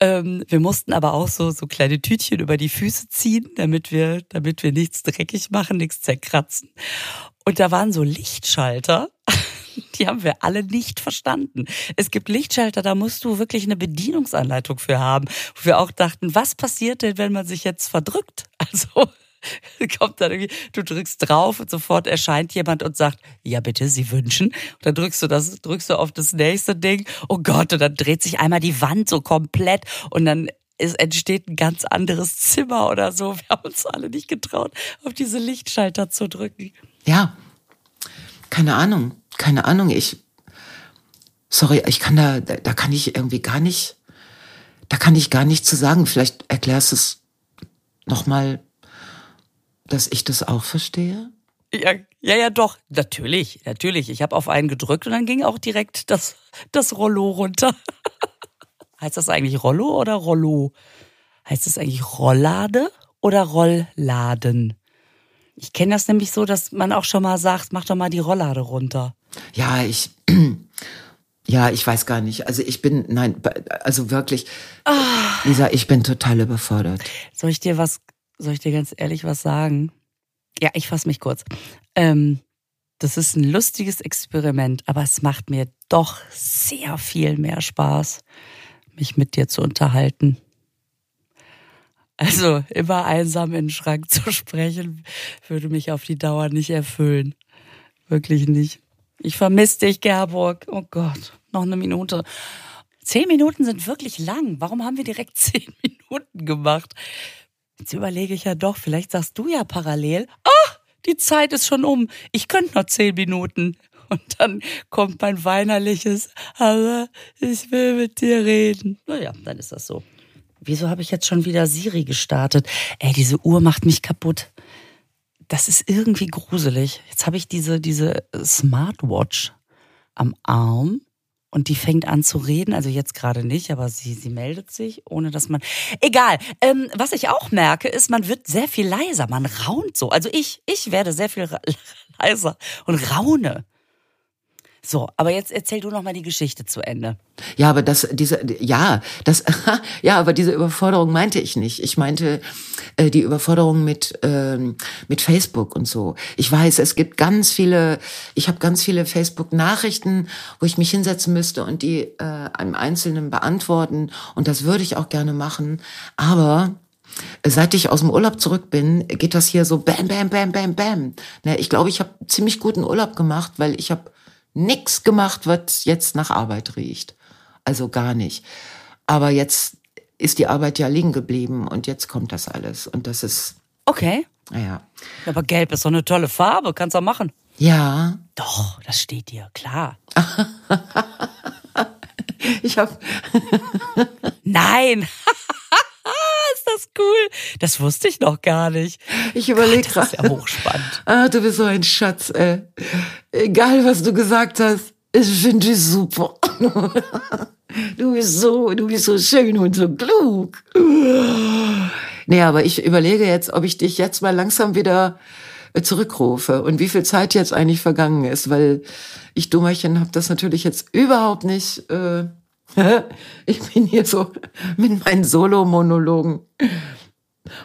Ähm, wir mussten aber auch so, so kleine Tütchen über die Füße ziehen, damit wir, damit wir nichts dreckig machen, nichts zerkratzen. Und da waren so Lichtschalter. <laughs> Die haben wir alle nicht verstanden. Es gibt Lichtschalter, da musst du wirklich eine Bedienungsanleitung für haben. Wo wir auch dachten, was passiert denn, wenn man sich jetzt verdrückt? <laughs> Also <laughs> kommt dann irgendwie, du drückst drauf und sofort erscheint jemand und sagt, ja bitte, Sie wünschen. Und dann drückst du das, drückst du auf das nächste Ding. Oh Gott, und dann dreht sich einmal die Wand so komplett und dann es entsteht ein ganz anderes Zimmer oder so. Wir haben uns alle nicht getraut, auf diese Lichtschalter zu drücken. Ja, keine Ahnung, keine Ahnung. Ich, sorry, ich kann da, da kann ich irgendwie gar nicht, da kann ich gar nicht zu sagen. Vielleicht erklärst du es nochmal, dass ich das auch verstehe. Ja, ja, ja, doch. Natürlich, natürlich. Ich habe auf einen gedrückt und dann ging auch direkt das, das Rollo runter. <laughs> heißt das eigentlich Rollo oder Rollo? Heißt das eigentlich Rolllade oder Rollladen? Ich kenne das nämlich so, dass man auch schon mal sagt, mach doch mal die Rolllade runter. Ja, ich, <clears throat> ja, ich weiß gar nicht. Also ich bin, nein, also wirklich, Lisa, ich bin total überfordert. Soll ich dir was, soll ich dir ganz ehrlich was sagen? Ja, ich fasse mich kurz. Ähm, das ist ein lustiges Experiment, aber es macht mir doch sehr viel mehr Spaß, mich mit dir zu unterhalten. Also immer einsam in den Schrank zu sprechen, würde mich auf die Dauer nicht erfüllen. Wirklich nicht. Ich vermisse dich, Gerburg. Oh Gott, noch eine Minute. Zehn Minuten sind wirklich lang. Warum haben wir direkt <laughs> zehn Minuten gemacht? Jetzt überlege ich ja doch, vielleicht sagst du ja parallel, ach, die Zeit ist schon um. Ich könnte noch zehn Minuten. Und dann kommt mein weinerliches, aber ich will mit dir reden. Naja, dann ist das so. Wieso habe ich jetzt schon wieder Siri gestartet? Ey, diese Uhr macht mich kaputt. Das ist irgendwie gruselig. Jetzt habe ich diese, diese Smartwatch am Arm und die fängt an zu reden. Also jetzt gerade nicht, aber sie, sie meldet sich, ohne dass man. Egal. Ähm, was ich auch merke, ist, man wird sehr viel leiser. Man raunt so. Also ich, ich werde sehr viel <laughs> leiser und raune. So, aber jetzt erzähl du noch mal die Geschichte zu Ende. Ja, aber das, diese, ja, das, <laughs> ja, aber diese Überforderung meinte ich nicht. Ich meinte äh, die Überforderung mit ähm, mit Facebook und so. Ich weiß, es gibt ganz viele, ich habe ganz viele Facebook-Nachrichten, wo ich mich hinsetzen müsste und die äh, einem Einzelnen beantworten. Und das würde ich auch gerne machen. Aber Seit ich aus dem Urlaub zurück bin, geht das hier so bam, bam, bam, bam, bam. Ne, ich glaube, ich habe ziemlich guten Urlaub gemacht, weil ich habe nix gemacht, was jetzt nach Arbeit riecht. Also gar nicht. Aber jetzt ist die Arbeit ja liegen geblieben und jetzt kommt das alles. Und das ist. Okay. Naja. Aber gelb ist so eine tolle Farbe, kannst du auch machen. Ja. Doch, das steht dir, klar. <laughs> ich hab. Nein! <laughs> cool. Das wusste ich noch gar nicht. Ich überlege gerade. Das ist ja hochspannend. <laughs> Ah, du bist so ein Schatz, ey. Egal, was du gesagt hast, ich finde dich super. <laughs> Du bist so, du bist so schön und so klug. Nee, aber ich überlege jetzt, ob ich dich jetzt mal langsam wieder zurückrufe und wie viel Zeit jetzt eigentlich vergangen ist, weil ich Dummerchen habe das natürlich jetzt überhaupt nicht. Äh, <laughs> ich bin hier so mit meinen Solo-Monologen.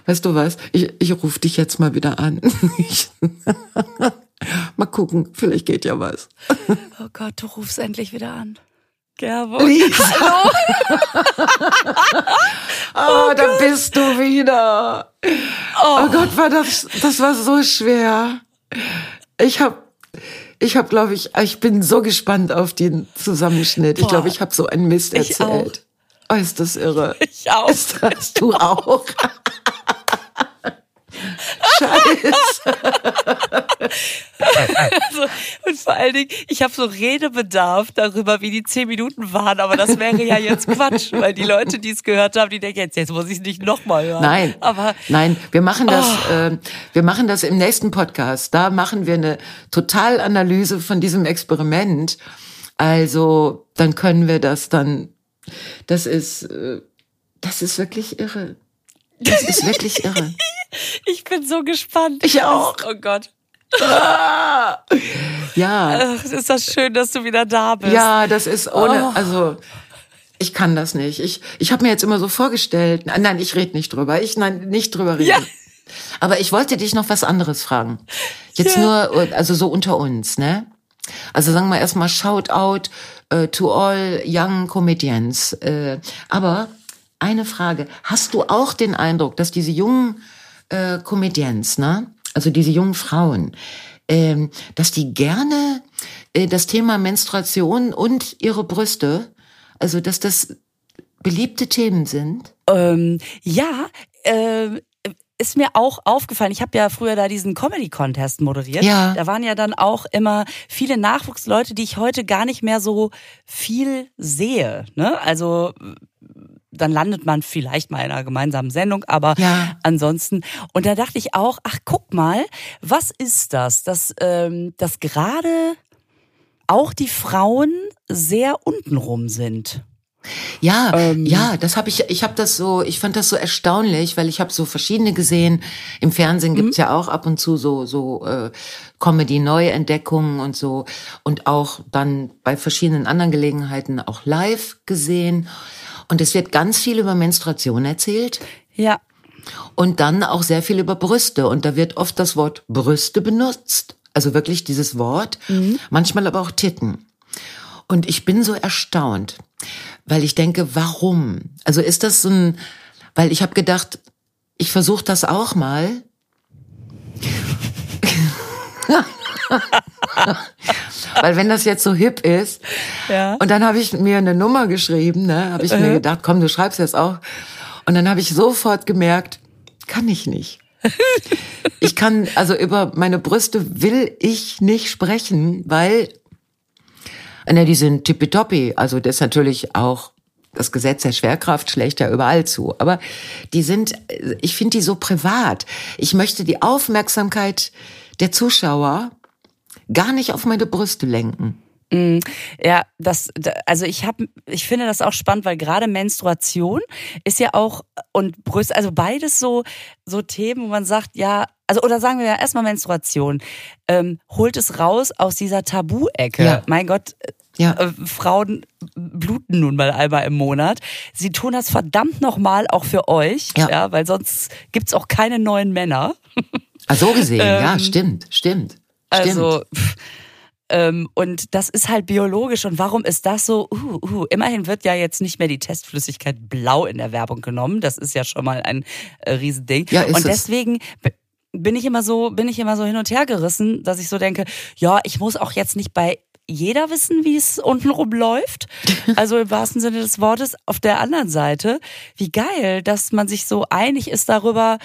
Weißt du was? Ich, ich rufe dich jetzt mal wieder an. <laughs> mal gucken, vielleicht geht ja was. Oh Gott, du rufst endlich wieder an. Gerbo. Lisa. Hallo. oh, <laughs> oh da bist du wieder. Oh. oh Gott, war das, das war so schwer. Ich habe ich habe, glaube ich, ich bin so gespannt auf den Zusammenschnitt. Boah, ich glaube, ich habe so einen Mist erzählt. Oh, ist das irre. Ich auch. Ist das du auch? <laughs> Scheiße. also, und vor allen Dingen, ich habe so Redebedarf darüber, wie die zehn Minuten waren, aber das wäre ja jetzt Quatsch, weil die Leute, die es gehört haben, die denken jetzt, jetzt muss ich es nicht nochmal hören. Nein, aber nein, wir machen das, oh. äh, wir machen das im nächsten Podcast. Da machen wir eine Totalanalyse von diesem Experiment. Also, dann können wir das dann. Das ist, äh, das ist wirklich irre. Das ist wirklich irre. <laughs> Ich bin so gespannt. Ich auch. Oh Gott. <laughs> ja. Ach, ist das schön, dass du wieder da bist. Ja, das ist ohne, oh. also ich kann das nicht. Ich, ich habe mir jetzt immer so vorgestellt, nein, ich rede nicht drüber. Ich nein, nicht drüber reden. Ja. Aber ich wollte dich noch was anderes fragen. Jetzt ja. nur, also so unter uns, ne? Also sagen wir erstmal Shout out uh, to all young comedians. Uh, aber eine Frage: Hast du auch den Eindruck, dass diese jungen äh, Comedians, ne? Also diese jungen Frauen, ähm, dass die gerne äh, das Thema Menstruation und ihre Brüste, also dass das beliebte Themen sind? Ähm, ja, äh, ist mir auch aufgefallen. Ich habe ja früher da diesen Comedy-Contest moderiert. Ja. Da waren ja dann auch immer viele Nachwuchsleute, die ich heute gar nicht mehr so viel sehe. Ne? Also dann landet man vielleicht mal in einer gemeinsamen Sendung, aber ja. ansonsten. Und da dachte ich auch, ach guck mal, was ist das, dass, ähm, dass gerade auch die Frauen sehr untenrum sind. Ja, ähm, ja, das habe ich. Ich habe das so. Ich fand das so erstaunlich, weil ich habe so verschiedene gesehen. Im Fernsehen gibt's mhm. ja auch ab und zu so so äh, Comedy-Neuentdeckungen und so und auch dann bei verschiedenen anderen Gelegenheiten auch live gesehen. Und es wird ganz viel über Menstruation erzählt. Ja. Und dann auch sehr viel über Brüste. Und da wird oft das Wort Brüste benutzt. Also wirklich dieses Wort. Mhm. Manchmal aber auch Titten. Und ich bin so erstaunt, weil ich denke, warum? Also ist das so ein, weil ich habe gedacht, ich versuche das auch mal. <laughs> Weil wenn das jetzt so hip ist, Ja. und dann habe ich mir eine Nummer geschrieben, ne, habe ich mir gedacht, komm, du schreibst jetzt auch. Und dann habe ich sofort gemerkt, kann ich nicht. <laughs> Ich kann, also über meine Brüste will ich nicht sprechen, weil, ne, die sind tippitoppi. Also das ist natürlich auch das Gesetz der Schwerkraft schlägt ja überall zu. Aber die sind, ich finde die so privat. Ich möchte die Aufmerksamkeit der Zuschauer gar nicht auf meine Brüste lenken. Ja, das, da- also ich habe, ich finde das auch spannend, weil gerade Menstruation ist ja auch und Brüste, also beides so so Themen, wo man sagt, ja, also oder sagen wir ja erstmal Menstruation, ähm, holt es raus aus dieser Tabu-Ecke. Ja. Mein Gott, Ja. äh, Frauen bluten nun mal einmal im Monat. Sie tun das verdammt nochmal auch für euch, Ja. ja, weil sonst gibt's auch keine neuen Männer. <laughs> Ah, so gesehen, ja, Ähm, stimmt, stimmt. Also, pff, ähm, und das ist halt biologisch. Und warum ist das so? Uh, uh, immerhin wird ja jetzt nicht mehr die Testflüssigkeit blau in der Werbung genommen. Das ist ja schon mal ein äh, Riesending. Ja, ist und es. deswegen b- bin ich immer so, bin ich immer so hin und her gerissen, dass ich so denke, ja, ich muss auch jetzt nicht bei jeder wissen, wie es untenrum läuft. <laughs> Also im wahrsten Sinne des Wortes. Auf der anderen Seite, wie geil, dass man sich so einig ist darüber,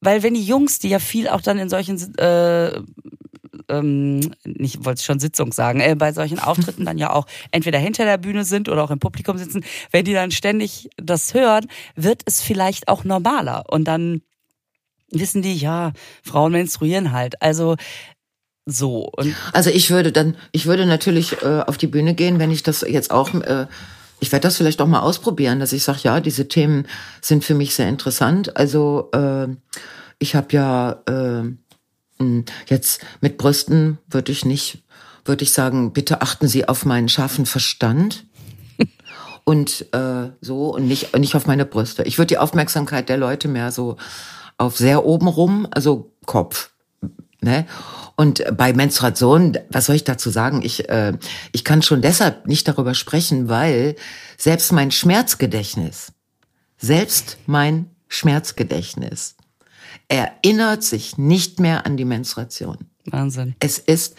weil wenn die Jungs, die ja viel auch dann in solchen äh, ähm, nicht wollte ich schon Sitzung sagen, äh, bei solchen <laughs> Auftritten dann ja auch entweder hinter der Bühne sind oder auch im Publikum sitzen, wenn die dann ständig das hören, wird es vielleicht auch normaler und dann wissen die, ja, Frauen menstruieren halt. Also so und Also ich würde dann, ich würde natürlich äh, auf die Bühne gehen, wenn ich das jetzt auch, äh, ich werde das vielleicht auch mal ausprobieren, dass ich sage, ja, diese Themen sind für mich sehr interessant. Also äh, ich habe ja äh, jetzt mit Brüsten würde ich nicht, würde ich sagen, bitte achten Sie auf meinen scharfen Verstand. Und äh, so und nicht nicht auf meine Brüste. Ich würde die Aufmerksamkeit der Leute mehr so auf sehr oben rum, also Kopf. Ne? Und bei Menstruation, was soll ich dazu sagen? Ich, äh, ich kann schon deshalb nicht darüber sprechen, weil selbst mein Schmerzgedächtnis, selbst mein Schmerzgedächtnis erinnert sich nicht mehr an die Menstruation. Wahnsinn. Es ist,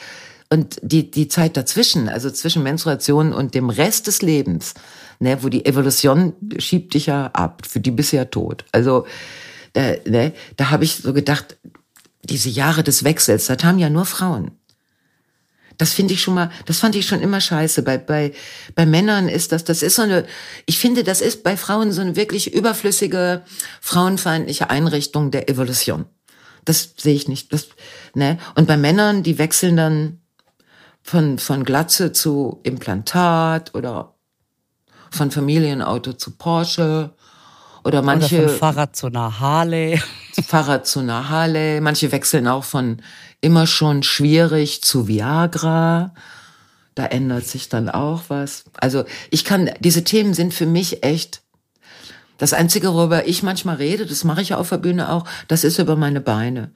und die, die Zeit dazwischen, also zwischen Menstruation und dem Rest des Lebens, ne, wo die Evolution schiebt dich ja ab, für die bist du ja tot. Also, da, ne, da habe ich so gedacht, diese Jahre des Wechsels, das haben ja nur Frauen. Das finde ich schon mal, das fand ich schon immer scheiße. Bei, bei, bei Männern ist das, das ist so eine, ich finde, das ist bei Frauen so eine wirklich überflüssige, frauenfeindliche Einrichtung der Evolution. Das sehe ich nicht. Das, ne? Und bei Männern, die wechseln dann von, von Glatze zu Implantat oder von Familienauto zu Porsche oder manche Oder vom Fahrrad zu einer Harley. Fahrrad zu einer Harley. Manche wechseln auch von immer schon schwierig zu Viagra. Da ändert sich dann auch was. Also ich kann, diese Themen sind für mich echt das Einzige, worüber ich manchmal rede, das mache ich ja auf der Bühne auch, das ist über meine Beine.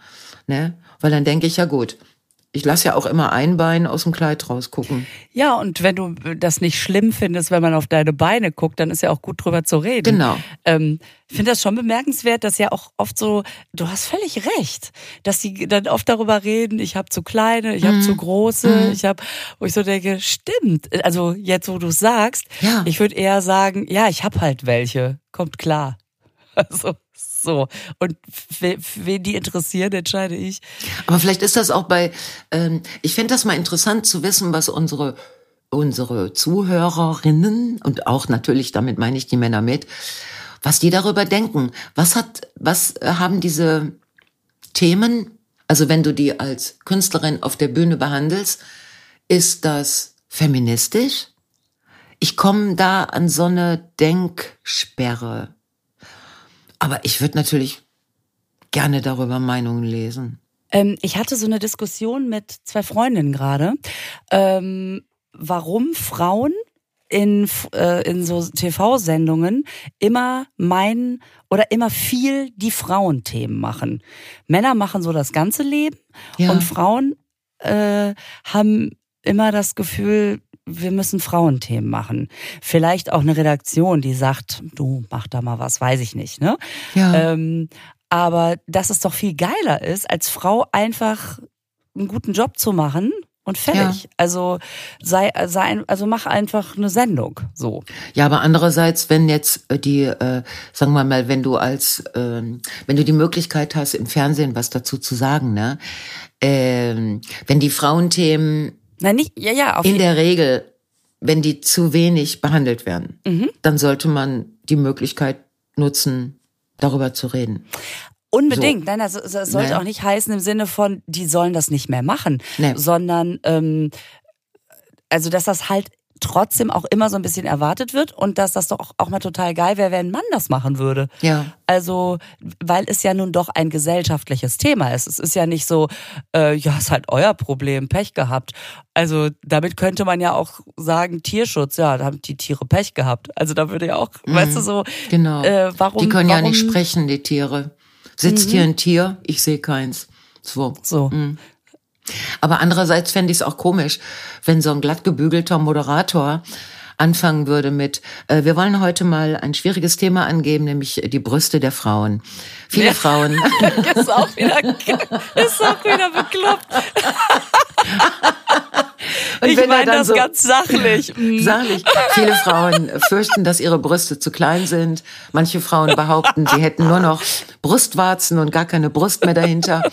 Ne? Weil dann denke ich, ja gut, ich lasse ja auch immer ein Bein aus dem Kleid rausgucken. Ja, und wenn du das nicht schlimm findest, wenn man auf deine Beine guckt, dann ist ja auch gut drüber zu reden. Genau. Ähm, ich finde das schon bemerkenswert, dass ja auch oft so, du hast völlig recht, dass sie dann oft darüber reden, ich habe zu kleine, ich habe zu große, ich habe, wo ich so denke, stimmt. Also jetzt, wo du sagst, Ja. ich würde eher sagen, ja, ich habe halt welche, kommt klar. <laughs> Also so. Und we- wen die interessieren, entscheide ich. Aber vielleicht ist das auch bei, ähm, ich fände das mal interessant zu wissen, was unsere, unsere Zuhörerinnen und auch natürlich, damit meine ich die Männer mit, was die darüber denken. Was hat, was haben diese Themen, also wenn du die als Künstlerin auf der Bühne behandelst, ist das feministisch? Ich komme da an so eine Denksperre. Aber ich würde natürlich gerne darüber Meinungen lesen. Ähm, ich hatte so eine Diskussion mit zwei Freundinnen gerade, ähm, warum Frauen in, äh, in so TV-Sendungen immer meinen oder immer viel die Frauenthemen machen. Männer machen so das ganze Leben Ja. und Frauen äh, haben immer das Gefühl, wir müssen Frauenthemen machen. Vielleicht auch eine Redaktion, die sagt, du mach da mal was, weiß ich nicht, ne? Ja. Ähm, Aber dass es doch viel geiler ist, als Frau einfach einen guten Job zu machen und fertig. Ja. Also sei, sei, also mach einfach eine Sendung. So. Ja, aber andererseits, wenn jetzt die, äh, sagen wir mal, wenn du als, äh, wenn du die Möglichkeit hast, im Fernsehen was dazu zu sagen, ne, äh, wenn die Frauenthemen Nein, nicht, ja, ja, in der Regel, wenn die zu wenig behandelt werden, mhm. dann sollte man die Möglichkeit nutzen, darüber zu reden. Unbedingt. So. Nein, das, das sollte nee. auch nicht heißen im Sinne von, die sollen das nicht mehr machen, nee. sondern ähm, also dass das halt trotzdem auch immer so ein bisschen erwartet wird und dass das doch auch mal total geil wäre, wenn ein Mann das machen würde. Ja. Also, weil es ja nun doch ein gesellschaftliches Thema ist. Es ist ja nicht so, äh, ja, ist halt euer Problem, Pech gehabt. Also, damit könnte man ja auch sagen, Tierschutz, ja, da haben die Tiere Pech gehabt. Also, da würde ja auch, mhm. weißt du, so, genau. Äh, warum. Die können warum, ja nicht sprechen, die Tiere. Sitzt mhm. hier ein Tier? Ich sehe keins. So. So. Mhm. Aber andererseits fände ich es auch komisch, wenn so ein glatt gebügelter Moderator anfangen würde mit, äh, wir wollen heute mal ein schwieriges Thema angeben, nämlich die Brüste der Frauen. Viele ja. Frauen. <laughs> ist auch wieder, ist auch wieder bekloppt. <laughs> Und ich meine das so, ganz sachlich. <laughs> Sachlich. Viele Frauen fürchten, dass ihre Brüste zu klein sind. Manche Frauen behaupten, sie hätten nur noch Brustwarzen und gar keine Brust mehr dahinter.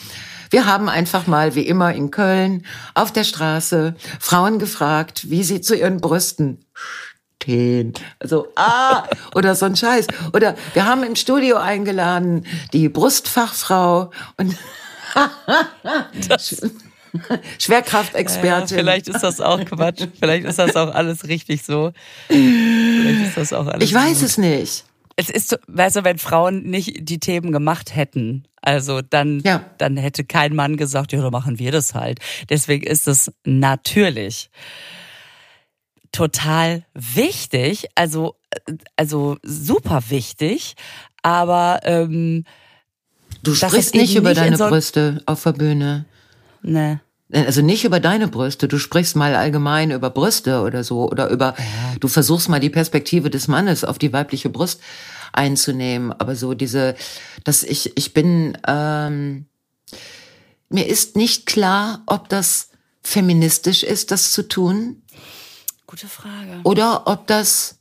Wir haben einfach mal, wie immer in Köln, auf der Straße Frauen gefragt, wie sie zu ihren Brüsten stehen. Also, ah, <laughs> oder so ein Scheiß. Oder wir haben im Studio eingeladen die Brustfachfrau und <laughs> <laughs> Schwerkraftexpertin. Ja, vielleicht ist das auch Quatsch. Vielleicht ist das auch alles richtig so. Vielleicht ist das auch alles. Ich weiß gut. es nicht. Es ist weißt du, wenn Frauen nicht die Themen gemacht hätten, also dann, ja. dann hätte kein Mann gesagt, ja, dann machen wir das halt. Deswegen ist es natürlich total wichtig, also, also super wichtig, aber ähm, Du sprichst nicht über nicht deine so Brüste auf der Bühne. Nee. Also nicht über deine Brüste, du sprichst mal allgemein über Brüste oder so oder über, du versuchst mal die Perspektive des Mannes auf die weibliche Brust einzunehmen. Aber so diese, dass ich, ich bin, ähm, mir ist nicht klar, ob das feministisch ist, das zu tun. Gute Frage. Oder ob das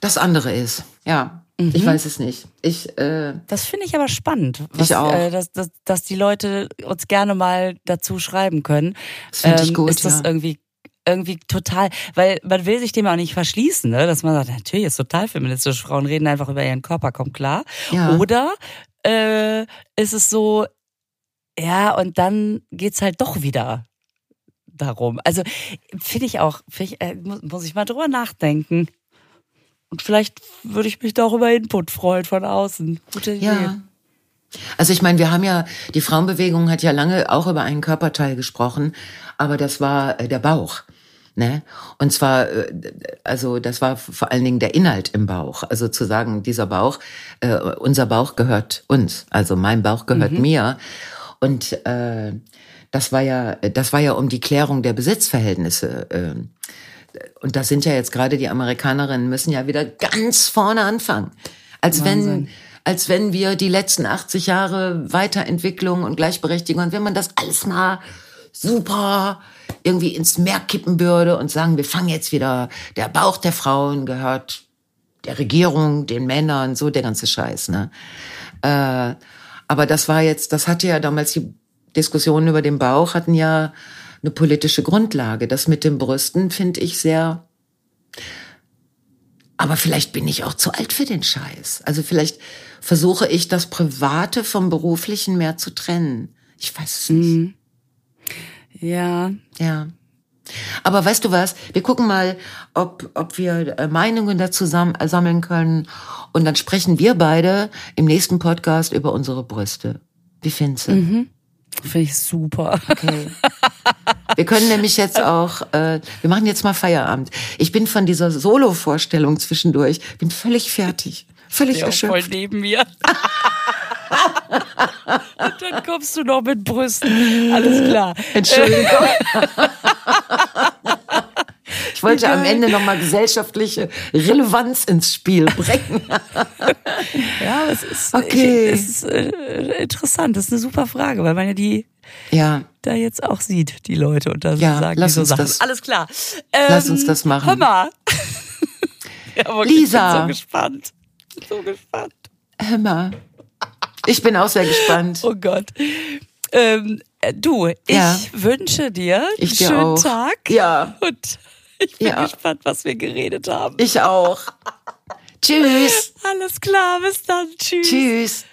das andere ist. Ja. Mhm. Ich weiß es nicht. Ich, äh, das finde ich aber spannend. Was, ich auch. Äh, dass, dass, dass die Leute uns gerne mal dazu schreiben können. Das finde ich ähm, gut. Ist das ja. irgendwie irgendwie total, weil man will sich dem auch nicht verschließen, ne? dass man sagt, natürlich ist total feministisch, Frauen reden einfach über ihren Körper, kommt klar. Ja. Oder äh, ist es so, ja, und dann geht's halt doch wieder darum. Also finde ich auch, find ich, äh, muss, muss ich mal drüber nachdenken. Und vielleicht würde ich mich da auch über Input freuen von außen. Gute Idee. Ja. Also ich meine, wir haben ja, die Frauenbewegung hat ja lange auch über einen Körperteil gesprochen, aber das war äh, der Bauch. Ne? Und zwar, äh, also das war vor allen Dingen der Inhalt im Bauch. Also zu sagen, dieser Bauch, äh, unser Bauch gehört uns, also mein Bauch gehört mhm. mir. Und äh, das war ja, das war ja um die Klärung der Besitzverhältnisse. Äh, und da sind ja jetzt gerade die Amerikanerinnen müssen ja wieder ganz vorne anfangen. Als Wahnsinn. wenn, als wenn wir die letzten 80 Jahre Weiterentwicklung und Gleichberechtigung und wenn man das alles mal super irgendwie ins Meer kippen würde und sagen, wir fangen jetzt wieder, der Bauch der Frauen gehört der Regierung, den Männern, so der ganze Scheiß, ne? Äh, aber das war jetzt, das hatte ja damals die Diskussionen über den Bauch hatten ja eine politische Grundlage. Das mit den Brüsten finde ich sehr. Aber vielleicht bin ich auch zu alt für den Scheiß. Also vielleicht versuche ich das Private vom Beruflichen mehr zu trennen. Ich weiß es nicht. Mhm. Ja. Ja. Aber weißt du was? Wir gucken mal, ob, ob wir äh, Meinungen dazu sammeln können. Und dann sprechen wir beide im nächsten Podcast über unsere Brüste. Wie findest du? Mhm. Finde ich super. Okay. Wir können nämlich jetzt auch, äh, wir machen jetzt mal Feierabend. Ich bin von dieser Solo-Vorstellung zwischendurch, bin völlig fertig. Völlig ja, erschöpft. voll neben mir. <laughs> Und dann kommst du noch mit Brüsten. Alles klar. Entschuldigung. <laughs> Ich wollte am Ende nochmal gesellschaftliche Relevanz ins Spiel bringen. <laughs> ja, es ist, okay. Ich, es ist äh, interessant. Das ist eine super Frage, weil man ja die ja. da jetzt auch sieht, die Leute und da ja, sagen lass die so uns Sachen. Das, Alles klar. Ähm, lass uns das machen. Hör mal. <laughs> ja, Lisa. Ich bin so gespannt. So gespannt. Hör mal. Ich bin auch sehr gespannt. Oh Gott. Ähm, du, ich Ja. wünsche dir Ich einen dir schönen auch. Tag. Ja. Und ich bin Ja. gespannt, was wir geredet haben. Ich auch. <laughs> Tschüss. Alles klar, bis dann. Tschüss. Tschüss.